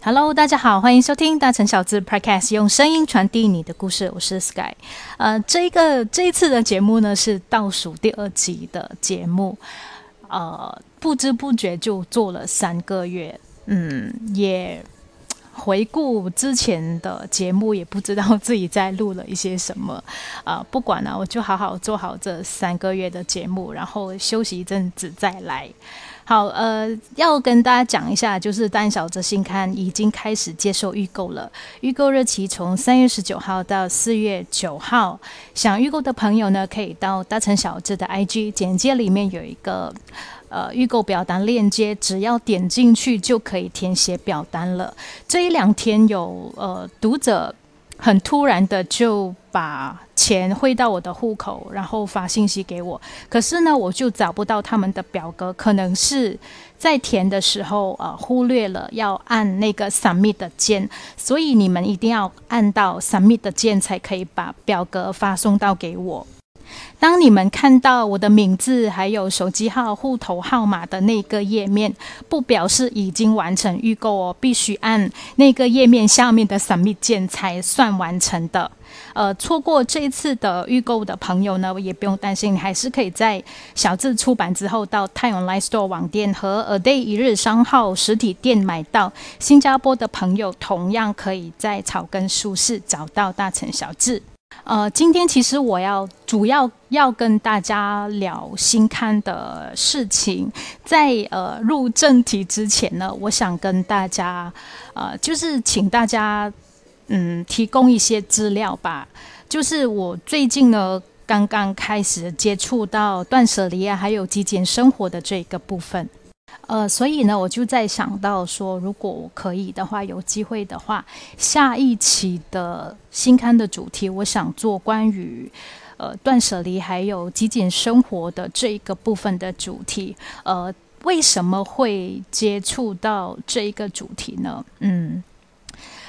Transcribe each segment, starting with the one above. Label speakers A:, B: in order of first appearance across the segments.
A: Hello，大家好，欢迎收听大城小资 Podcast，用声音传递你的故事。我是 Sky。呃，这一个这一次的节目呢是倒数第二集的节目，呃，不知不觉就做了三个月，嗯，也回顾之前的节目，也不知道自己在录了一些什么。啊，不管了，我就好好做好这三个月的节目，然后休息一阵子再来。好，呃，要跟大家讲一下，就是《蛋小子》新刊已经开始接受预购了，预购日期从三月十九号到四月九号。想预购的朋友呢，可以到大成小子的 IG 简介里面有一个呃预购表单链接，只要点进去就可以填写表单了。这一两天有呃读者。很突然的就把钱汇到我的户口，然后发信息给我。可是呢，我就找不到他们的表格，可能是在填的时候呃忽略了要按那个 submit 的键，所以你们一定要按到 submit 的键才可以把表格发送到给我。当你们看到我的名字还有手机号、户头号码的那个页面，不表示已经完成预购哦，必须按那个页面下面的 Submit 键才算完成的。呃，错过这一次的预购的朋友呢，也不用担心，还是可以在小字出版之后到太阳 Live Store 网店和 A Day 一日商号实体店买到。新加坡的朋友同样可以在草根书市找到大成小字。呃，今天其实我要主要要跟大家聊新刊的事情，在呃入正题之前呢，我想跟大家呃，就是请大家嗯提供一些资料吧。就是我最近呢刚刚开始接触到断舍离啊，还有极简生活的这个部分。呃，所以呢，我就在想到说，如果我可以的话，有机会的话，下一期的新刊的主题，我想做关于呃断舍离还有极简生活的这一个部分的主题。呃，为什么会接触到这一个主题呢？嗯，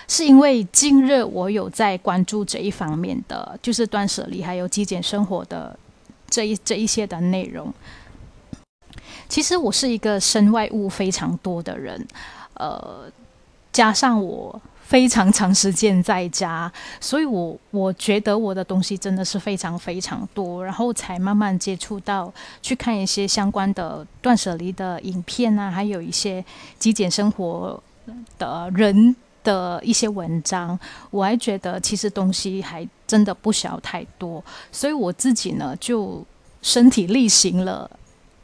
A: 是因为近日我有在关注这一方面的，就是断舍离还有极简生活的这一这一些的内容。其实我是一个身外物非常多的人，呃，加上我非常长时间在家，所以我我觉得我的东西真的是非常非常多，然后才慢慢接触到去看一些相关的断舍离的影片啊，还有一些极简生活的人的一些文章，我还觉得其实东西还真的不需要太多，所以我自己呢就身体力行了。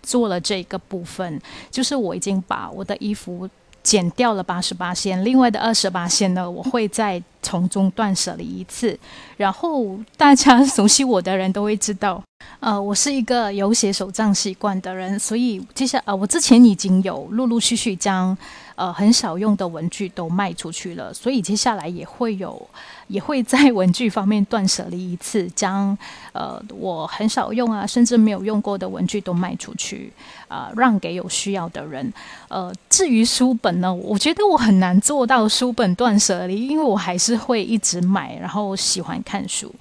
A: 做了这个部分，就是我已经把我的衣服剪掉了八十八线，另外的二十八线呢，我会再从中断舍离一次。然后大家熟悉我的人都会知道，呃，我是一个有写手账习惯的人，所以接下呃，我之前已经有陆陆续续将。呃，很少用的文具都卖出去了，所以接下来也会有，也会在文具方面断舍离一次，将呃我很少用啊，甚至没有用过的文具都卖出去，啊，让给有需要的人。呃，至于书本呢，我觉得我很难做到书本断舍离，因为我还是会一直买，然后喜欢看书。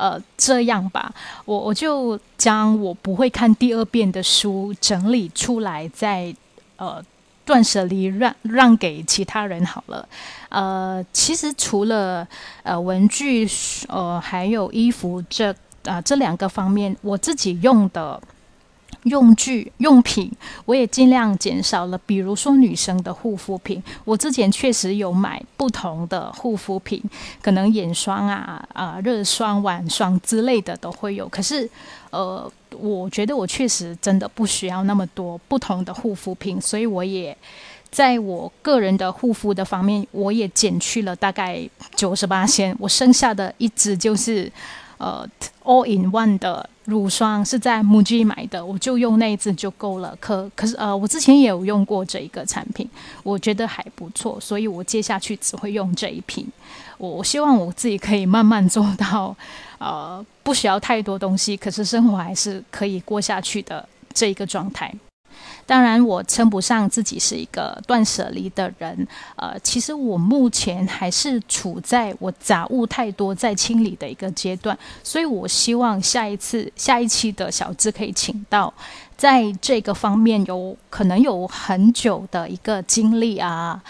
A: 呃，这样吧，我我就将我不会看第二遍的书整理出来，再呃。断舍离让让给其他人好了，呃，其实除了呃文具，呃还有衣服这啊这两个方面，我自己用的。用具用品我也尽量减少了，比如说女生的护肤品，我之前确实有买不同的护肤品，可能眼霜啊、啊热霜、晚霜之类的都会有。可是，呃，我觉得我确实真的不需要那么多不同的护肤品，所以我也在我个人的护肤的方面，我也减去了大概九十八先，我剩下的一支就是呃 all in one 的。乳霜是在 MUJI 买的，我就用那一支就够了。可可是呃，我之前也有用过这一个产品，我觉得还不错，所以我接下去只会用这一瓶。我我希望我自己可以慢慢做到，呃，不需要太多东西，可是生活还是可以过下去的这一个状态。当然，我称不上自己是一个断舍离的人。呃，其实我目前还是处在我杂物太多在清理的一个阶段，所以我希望下一次、下一期的小资可以请到，在这个方面有可能有很久的一个经历啊，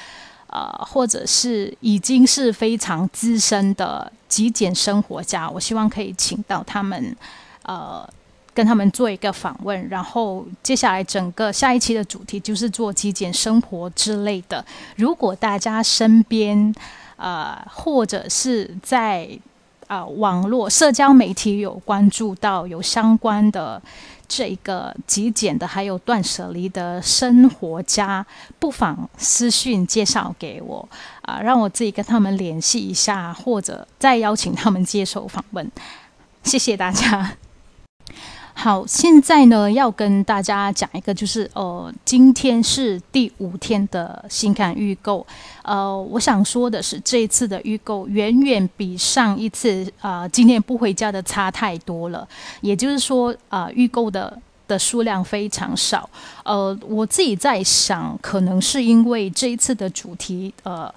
A: 呃，或者是已经是非常资深的极简生活家，我希望可以请到他们，呃，跟他们做一个访问。然后接下来整个下一期的主题就是做极简生活之类的。如果大家身边，呃，或者是在啊网络社交媒体有关注到有相关的。这个极简的，还有断舍离的生活家，不妨私讯介绍给我啊，让我自己跟他们联系一下，或者再邀请他们接受访问。谢谢大家。好，现在呢要跟大家讲一个，就是呃，今天是第五天的新刊预购。呃，我想说的是，这一次的预购远远比上一次啊，今天不回家的差太多了。也就是说，啊，预购的的数量非常少。呃，我自己在想，可能是因为这一次的主题，呃，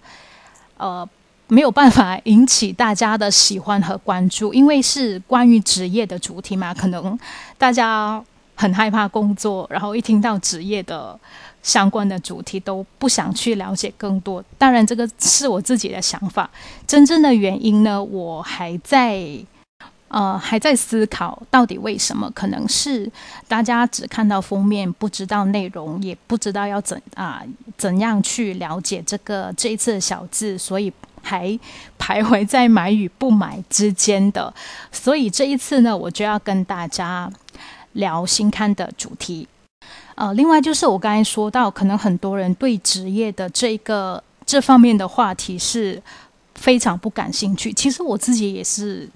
A: 呃。没有办法引起大家的喜欢和关注，因为是关于职业的主题嘛，可能大家很害怕工作，然后一听到职业的相关的主题都不想去了解更多。当然，这个是我自己的想法。真正的原因呢，我还在呃还在思考到底为什么？可能是大家只看到封面，不知道内容，也不知道要怎啊怎样去了解这个这一次的小字，所以。还徘徊在买与不买之间的，所以这一次呢，我就要跟大家聊新刊的主题。呃，另外就是我刚才说到，可能很多人对职业的这个这方面的话题是非常不感兴趣。其实我自己也是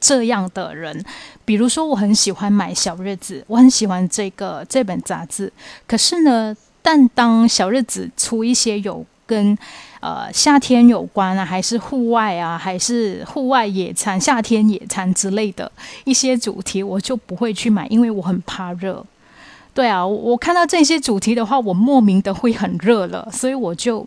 A: 这样的人。比如说，我很喜欢买小日子，我很喜欢这个这本杂志。可是呢，但当小日子出一些有跟呃，夏天有关啊，还是户外啊，还是户外野餐、夏天野餐之类的一些主题，我就不会去买，因为我很怕热。对啊，我看到这些主题的话，我莫名的会很热了，所以我就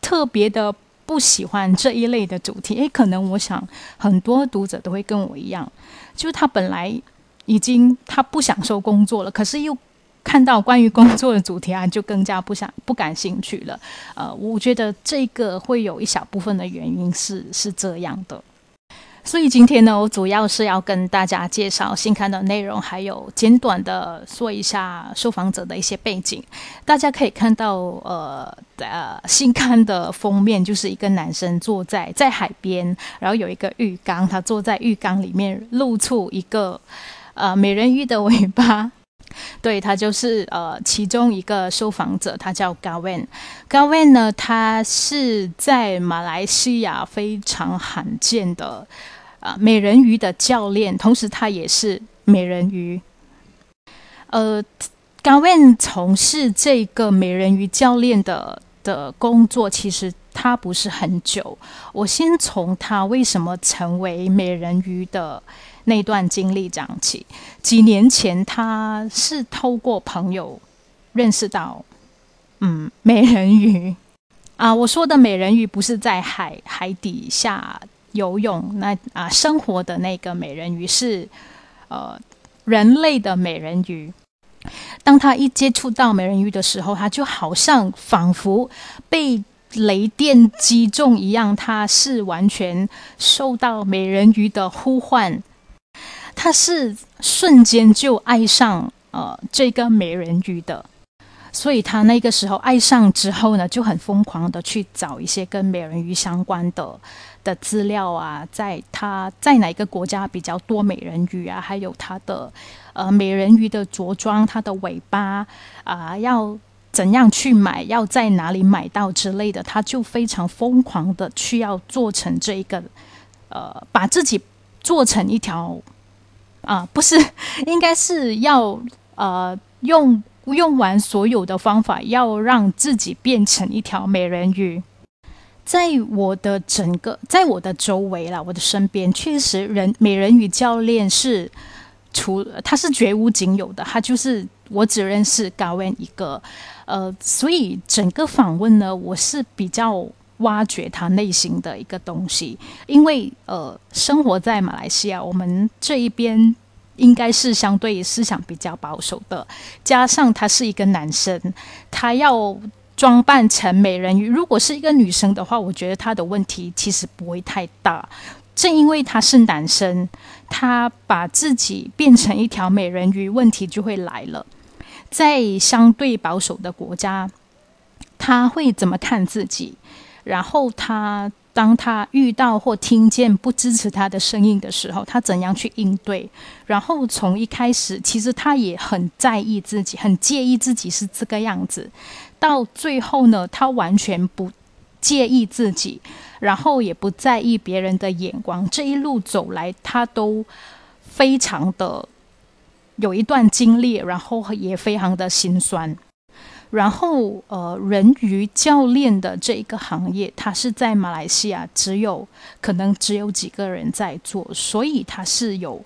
A: 特别的不喜欢这一类的主题。诶，可能我想很多读者都会跟我一样，就他本来已经他不享受工作了，可是又。看到关于工作的主题啊，就更加不想不感兴趣了。呃，我觉得这个会有一小部分的原因是是这样的。所以今天呢，我主要是要跟大家介绍新刊的内容，还有简短的说一下受访者的一些背景。大家可以看到，呃呃，新刊的封面就是一个男生坐在在海边，然后有一个浴缸，他坐在浴缸里面，露出一个呃美人鱼的尾巴。对他就是呃其中一个受访者，他叫 Gavin。Gavin 呢，他是在马来西亚非常罕见的啊美人鱼的教练，同时他也是美人鱼。呃，Gavin 从事这个美人鱼教练的的工作，其实他不是很久。我先从他为什么成为美人鱼的。那段经历讲起，几年前他是透过朋友认识到，嗯，美人鱼啊，我说的美人鱼不是在海海底下游泳那啊生活的那个美人鱼，是呃人类的美人鱼。当他一接触到美人鱼的时候，他就好像仿佛被雷电击中一样，他是完全受到美人鱼的呼唤。他是瞬间就爱上呃这个美人鱼的，所以他那个时候爱上之后呢，就很疯狂的去找一些跟美人鱼相关的的资料啊，在他在哪个国家比较多美人鱼啊，还有他的呃美人鱼的着装，它的尾巴啊要怎样去买，要在哪里买到之类的，他就非常疯狂的去要做成这一个呃把自己做成一条。啊，不是，应该是要呃用用完所有的方法，要让自己变成一条美人鱼。在我的整个，在我的周围啦，我的身边，确实人美人鱼教练是除他是绝无仅有的，他就是我只认识高温一个。呃，所以整个访问呢，我是比较。挖掘他内心的一个东西，因为呃，生活在马来西亚，我们这一边应该是相对思想比较保守的，加上他是一个男生，他要装扮成美人鱼。如果是一个女生的话，我觉得他的问题其实不会太大。正因为他是男生，他把自己变成一条美人鱼，问题就会来了。在相对保守的国家，他会怎么看自己？然后他当他遇到或听见不支持他的声音的时候，他怎样去应对？然后从一开始，其实他也很在意自己，很介意自己是这个样子。到最后呢，他完全不介意自己。然后也不在意别人的眼光，这一路走来，他都非常的有一段经历，然后也非常的心酸。然后，呃，人鱼教练的这一个行业，它是在马来西亚只有可能只有几个人在做，所以它是有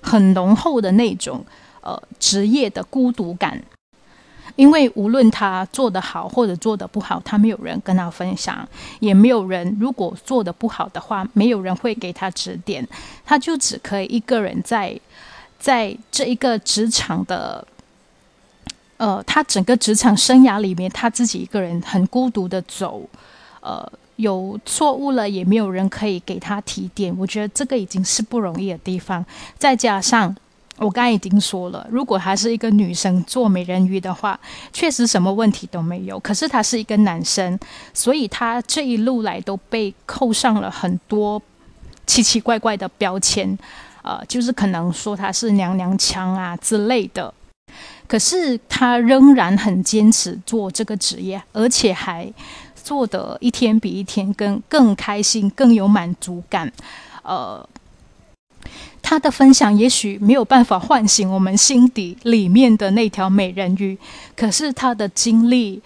A: 很浓厚的那种呃职业的孤独感。因为无论他做得好或者做得不好，他没有人跟他分享，也没有人如果做得不好的话，没有人会给他指点，他就只可以一个人在在这一个职场的，呃，他整个职场生涯里面，他自己一个人很孤独的走，呃，有错误了也没有人可以给他提点，我觉得这个已经是不容易的地方，再加上。我刚才已经说了，如果他是一个女生做美人鱼的话，确实什么问题都没有。可是他是一个男生，所以他这一路来都被扣上了很多奇奇怪怪的标签，呃，就是可能说他是娘娘腔啊之类的。可是他仍然很坚持做这个职业，而且还做得一天比一天更更开心、更有满足感，呃。他的分享也许没有办法唤醒我们心底里面的那条美人鱼，可是他的经历，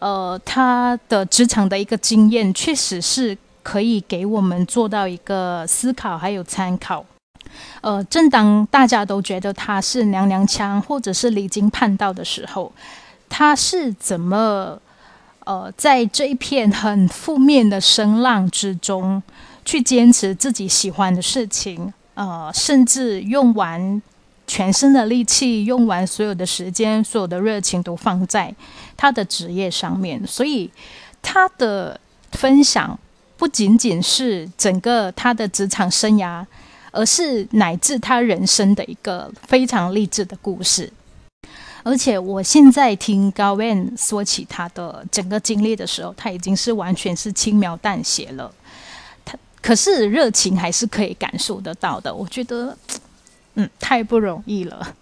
A: 呃，他的职场的一个经验，确实是可以给我们做到一个思考还有参考。呃，正当大家都觉得他是娘娘腔或者是离经叛道的时候，他是怎么呃在这一片很负面的声浪之中，去坚持自己喜欢的事情？呃，甚至用完全身的力气，用完所有的时间，所有的热情都放在他的职业上面。所以，他的分享不仅仅是整个他的职场生涯，而是乃至他人生的一个非常励志的故事。而且，我现在听高 van 说起他的整个经历的时候，他已经是完全是轻描淡写了。他可是热情还是可以感受得到的，我觉得，嗯，太不容易了。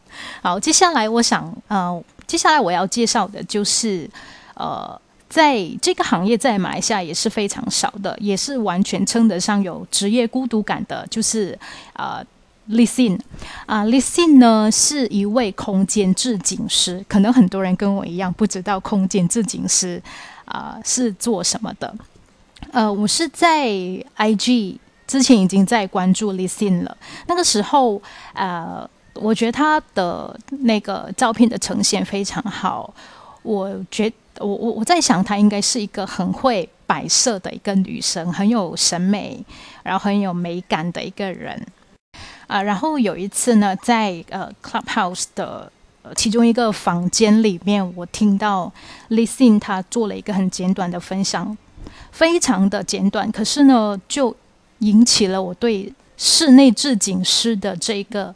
A: 好，接下来我想，呃，接下来我要介绍的就是，呃，在这个行业在马来西亚也是非常少的，也是完全称得上有职业孤独感的，就是呃，Listen 啊，Listen 呢是一位空间置景师，可能很多人跟我一样不知道空间置景师啊是做什么的。呃，我是在 IG 之前已经在关注 Listen 了。那个时候，呃，我觉得他的那个照片的呈现非常好。我觉我我我在想，她应该是一个很会摆设的一个女生，很有审美，然后很有美感的一个人。啊，然后有一次呢，在呃 Clubhouse 的其中一个房间里面，我听到 Listen 她做了一个很简短的分享。非常的简短，可是呢，就引起了我对室内置景师的这个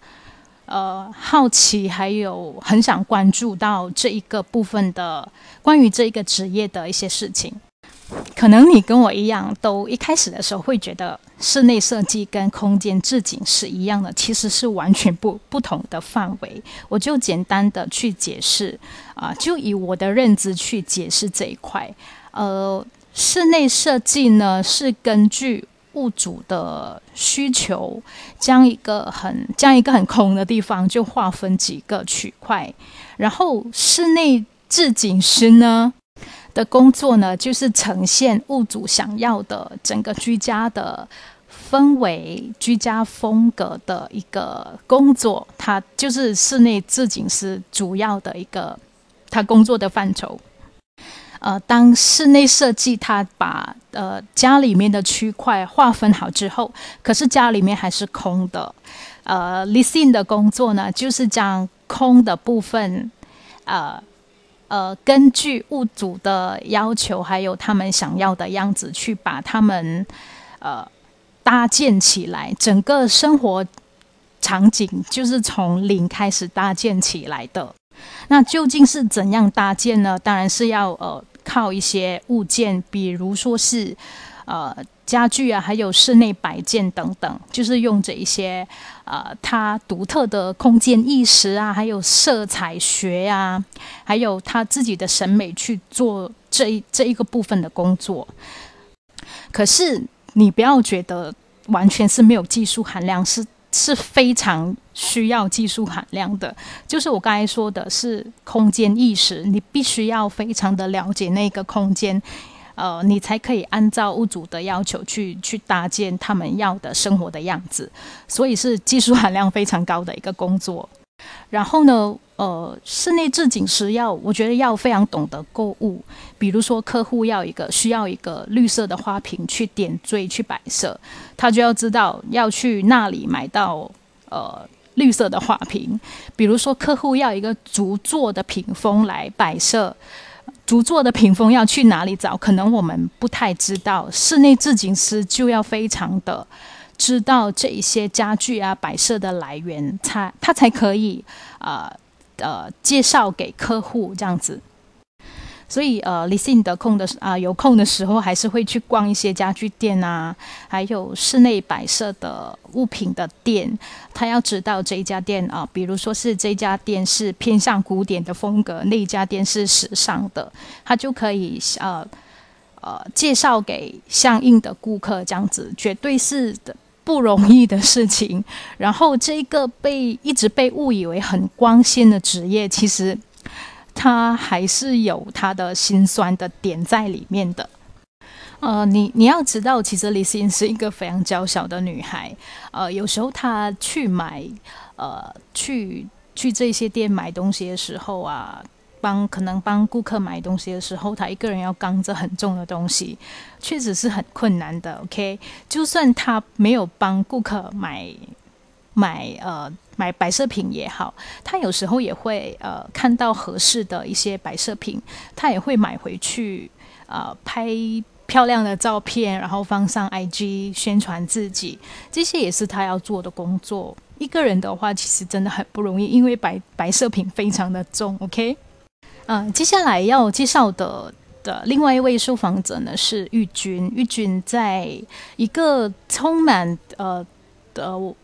A: 呃好奇，还有很想关注到这一个部分的关于这一个职业的一些事情。可能你跟我一样，都一开始的时候会觉得室内设计跟空间置景是一样的，其实是完全不不同的范围。我就简单的去解释啊，就以我的认知去解释这一块，呃。室内设计呢，是根据物主的需求，将一个很将一个很空的地方就划分几个区块，然后室内置景师呢的工作呢，就是呈现物主想要的整个居家的氛围、居家风格的一个工作，它就是室内置景师主要的一个他工作的范畴。呃，当室内设计他把呃家里面的区块划分好之后，可是家里面还是空的。呃 l i s t e n 的工作呢，就是将空的部分，呃，呃，根据物主的要求，还有他们想要的样子，去把他们呃搭建起来，整个生活场景就是从零开始搭建起来的。那究竟是怎样搭建呢？当然是要呃靠一些物件，比如说是呃家具啊，还有室内摆件等等，就是用这一些。呃，他独特的空间意识啊，还有色彩学啊，还有他自己的审美去做这一这一个部分的工作。可是你不要觉得完全是没有技术含量，是是非常需要技术含量的。就是我刚才说的是空间意识，你必须要非常的了解那个空间。呃，你才可以按照物主的要求去去搭建他们要的生活的样子，所以是技术含量非常高的一个工作。然后呢，呃，室内置景师要，我觉得要非常懂得购物，比如说客户要一个需要一个绿色的花瓶去点缀去摆设，他就要知道要去那里买到呃绿色的花瓶。比如说客户要一个竹做的屏风来摆设。竹做的屏风要去哪里找？可能我们不太知道。室内置景师就要非常的知道这一些家具啊摆设的来源，才他才可以呃呃介绍给客户这样子。所以，呃，李信得空的啊，有空的时候还是会去逛一些家具店啊，还有室内摆设的物品的店。他要知道这一家店啊，比如说是这家店是偏向古典的风格，那一家店是时尚的，他就可以呃呃介绍给相应的顾客，这样子绝对是的不容易的事情。然后，这个被一直被误以为很光鲜的职业，其实。他还是有他的心酸的点在里面的，呃，你你要知道，其实李欣是一个非常娇小的女孩，呃，有时候她去买，呃，去去这些店买东西的时候啊，帮可能帮顾客买东西的时候，他一个人要扛着很重的东西，确实是很困难的。OK，就算他没有帮顾客买买呃。买摆设品也好，他有时候也会呃看到合适的一些摆设品，他也会买回去呃拍漂亮的照片，然后放上 IG 宣传自己，这些也是他要做的工作。一个人的话，其实真的很不容易，因为摆摆设品非常的重。OK，嗯，接下来要介绍的的另外一位受访者呢是玉君，玉君在一个充满呃的。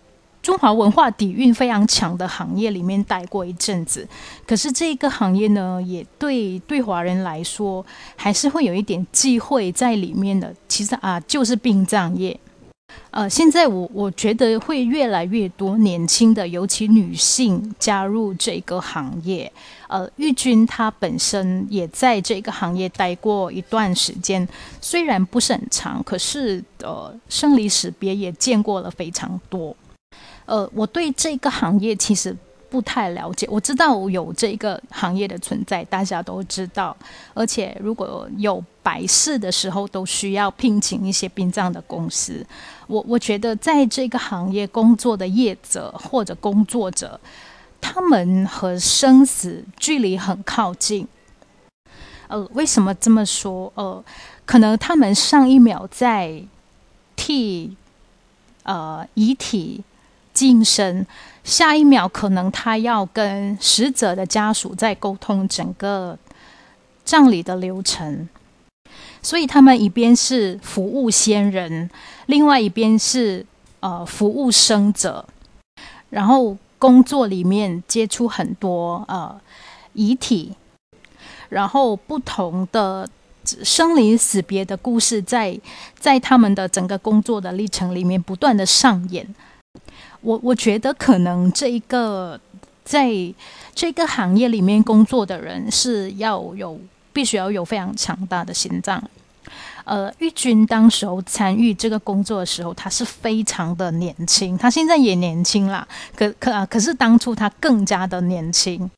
A: 中华文化底蕴非常强的行业里面待过一阵子，可是这个行业呢，也对对华人来说还是会有一点忌讳在里面的。其实啊，就是殡葬业。呃，现在我我觉得会越来越多年轻的，尤其女性加入这个行业。呃，玉君她本身也在这个行业待过一段时间，虽然不是很长，可是呃，生离死别也见过了非常多。呃，我对这个行业其实不太了解。我知道有这个行业的存在，大家都知道。而且如果有白事的时候，都需要聘请一些殡葬的公司。我我觉得在这个行业工作的业者或者工作者，他们和生死距离很靠近。呃，为什么这么说？呃，可能他们上一秒在替呃遗体。晋升，下一秒可能他要跟死者的家属在沟通整个葬礼的流程，所以他们一边是服务先人，另外一边是呃服务生者，然后工作里面接触很多呃遗体，然后不同的生离死别的故事，在在他们的整个工作的历程里面不断的上演。我我觉得可能这一个在这个行业里面工作的人是要有必须要有非常强大的心脏。呃，玉君当时候参与这个工作的时候，他是非常的年轻，他现在也年轻啦，可可啊，可是当初他更加的年轻，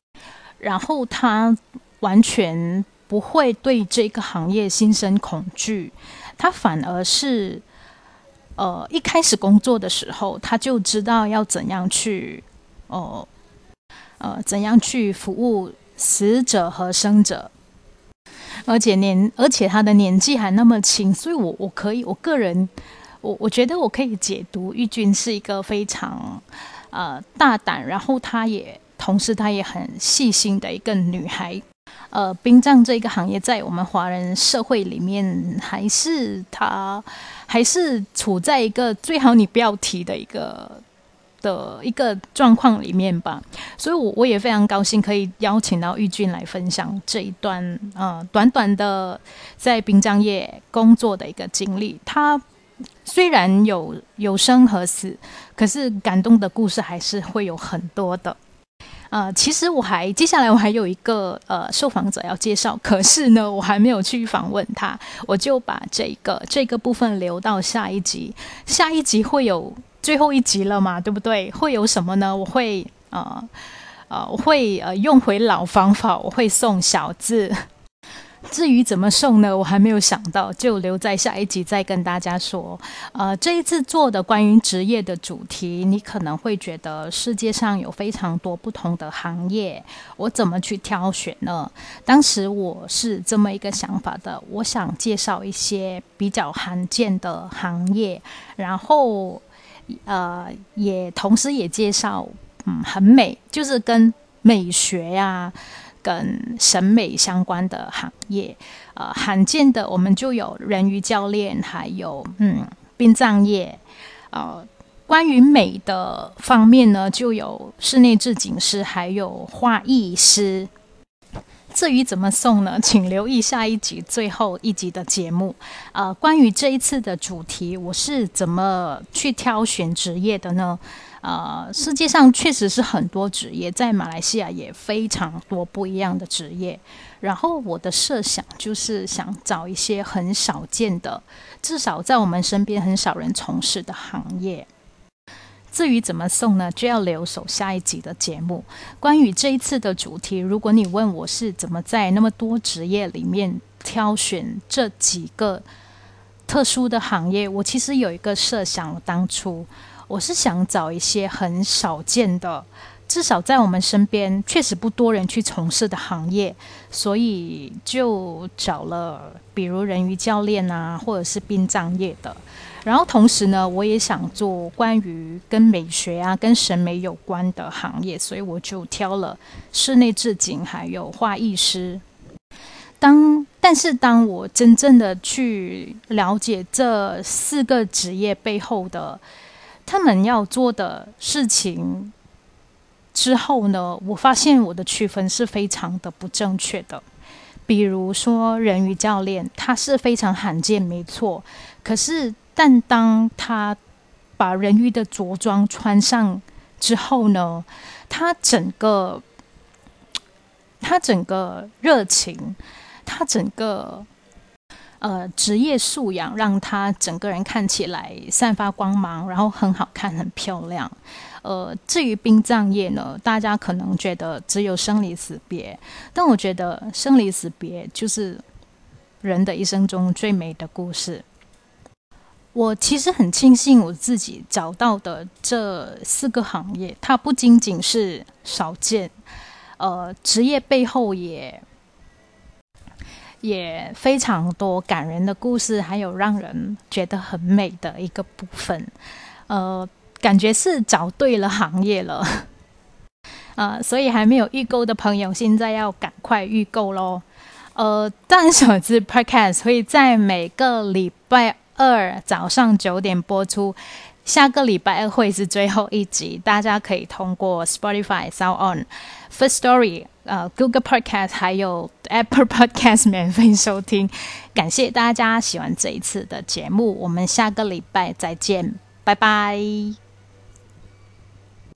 A: 然后他完全不会对这个行业心生恐惧，他反而是。呃，一开始工作的时候，他就知道要怎样去，哦，呃，怎样去服务死者和生者，而且年而且他的年纪还那么轻，所以我我可以我个人我我觉得我可以解读玉君是一个非常呃大胆，然后她也同时她也很细心的一个女孩。呃，殡葬这一个行业在我们华人社会里面，还是它还是处在一个最好你不要提的一个的一个状况里面吧。所以，我我也非常高兴可以邀请到玉俊来分享这一段呃短短的在殡葬业工作的一个经历。他虽然有有生和死，可是感动的故事还是会有很多的。呃，其实我还接下来我还有一个呃受访者要介绍，可是呢，我还没有去访问他，我就把这个这个部分留到下一集。下一集会有最后一集了嘛？对不对？会有什么呢？我会呃呃，我会呃用回老方法，我会送小字。至于怎么送呢？我还没有想到，就留在下一集再跟大家说。呃，这一次做的关于职业的主题，你可能会觉得世界上有非常多不同的行业，我怎么去挑选呢？当时我是这么一个想法的，我想介绍一些比较罕见的行业，然后呃，也同时也介绍嗯很美，就是跟美学呀。跟审美相关的行业，呃，罕见的我们就有人鱼教练，还有嗯殡葬业，呃，关于美的方面呢，就有室内制景师，还有画艺师。至于怎么送呢？请留意下一集最后一集的节目。呃，关于这一次的主题，我是怎么去挑选职业的呢？呃，世界上确实是很多职业，在马来西亚也非常多不一样的职业。然后我的设想就是想找一些很少见的，至少在我们身边很少人从事的行业。至于怎么送呢，就要留守下一集的节目。关于这一次的主题，如果你问我是怎么在那么多职业里面挑选这几个特殊的行业，我其实有一个设想，当初。我是想找一些很少见的，至少在我们身边确实不多人去从事的行业，所以就找了比如人鱼教练啊，或者是殡葬业的。然后同时呢，我也想做关于跟美学啊、跟审美有关的行业，所以我就挑了室内置景还有画艺师。当但是当我真正的去了解这四个职业背后的。他们要做的事情之后呢，我发现我的区分是非常的不正确的。比如说，人鱼教练，他是非常罕见，没错。可是，但当他把人鱼的着装穿上之后呢，他整个，他整个热情，他整个。呃，职业素养让他整个人看起来散发光芒，然后很好看、很漂亮。呃，至于殡葬业呢，大家可能觉得只有生离死别，但我觉得生离死别就是人的一生中最美的故事。我其实很庆幸我自己找到的这四个行业，它不仅仅是少见，呃，职业背后也。也非常多感人的故事，还有让人觉得很美的一个部分。呃，感觉是找对了行业了。啊，所以还没有预购的朋友，现在要赶快预购喽。呃，但小子 Podcast 会在每个礼拜二早上九点播出。下个礼拜二会是最后一集，大家可以通过 Spotify、Sound On、First Story、呃 Google Podcast 还有 Apple Podcast 免费收听。感谢大家喜欢这一次的节目，我们下个礼拜再见，拜拜。